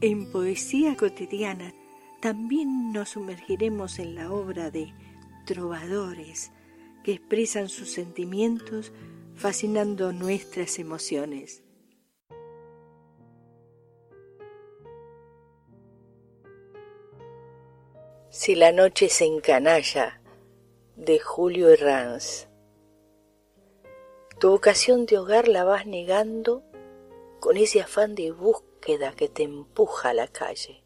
En Poesía Cotidiana también nos sumergiremos en la obra de trovadores que expresan sus sentimientos fascinando nuestras emociones. Si la noche se encanalla, de Julio Herranz. Tu ocasión de hogar la vas negando con ese afán de búsqueda que te empuja a la calle.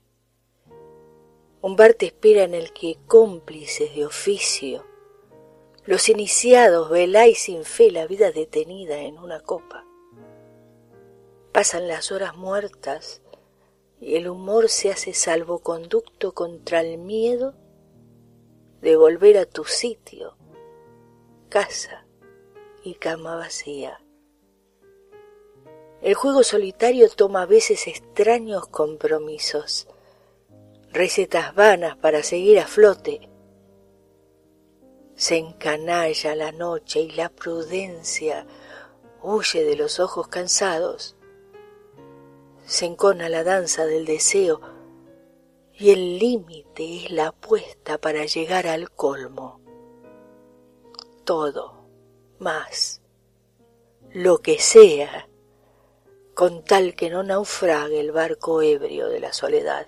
Un bar te espera en el que cómplices de oficio, los iniciados veláis sin fe la vida detenida en una copa. Pasan las horas muertas y el humor se hace salvoconducto contra el miedo de volver a tu sitio, casa y cama vacía. El juego solitario toma a veces extraños compromisos, recetas vanas para seguir a flote. Se encanalla la noche y la prudencia huye de los ojos cansados. Se encona la danza del deseo y el límite es la apuesta para llegar al colmo. Todo, más, lo que sea, con tal que no naufrague el barco ebrio de la soledad.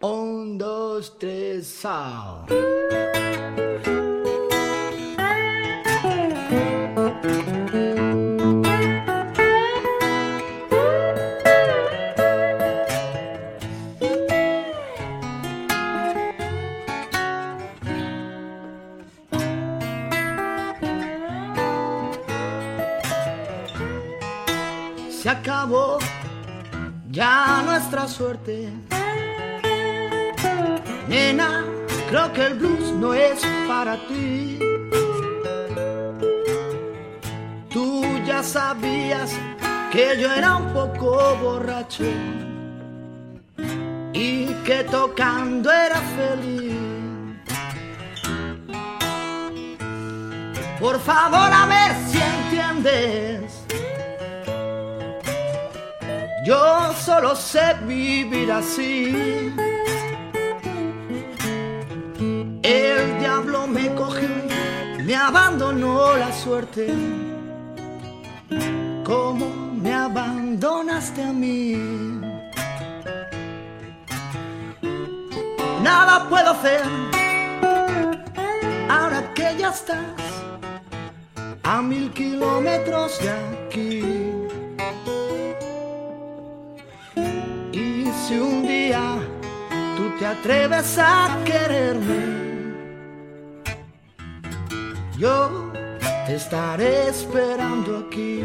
Un, dos, tres. Se acabó ya nuestra suerte. Nena, creo que el blues no es para ti. Tú ya sabías que yo era un poco borracho y que tocando era feliz. Por favor, a ver si entiendes yo solo sé vivir así. El diablo me cogió, me abandonó la suerte. Como me abandonaste a mí. Nada puedo hacer ahora que ya estás a mil kilómetros de aquí. Te atreves a quererme, yo te estaré esperando aquí.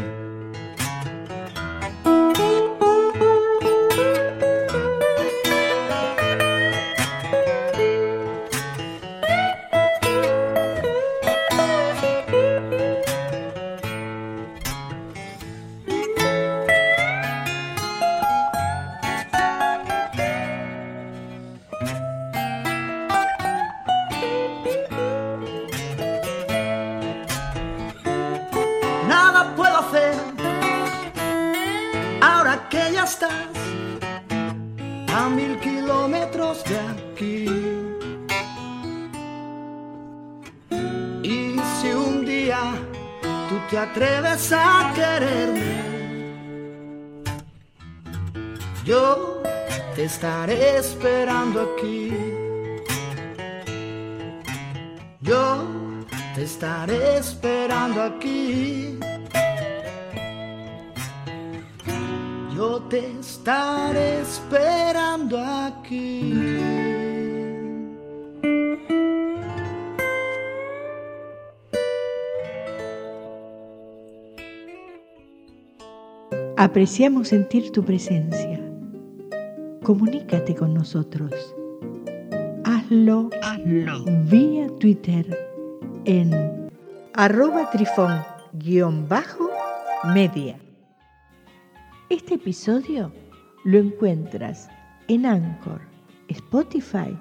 Atreves a quererme, yo te estaré esperando aquí. Yo te estaré esperando aquí. Yo te estaré esperando aquí. Apreciamos sentir tu presencia. Comunícate con nosotros. Hazlo, Hazlo. vía Twitter en arroba trifón-media. Este episodio lo encuentras en Anchor, Spotify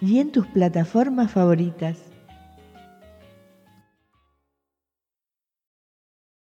y en tus plataformas favoritas.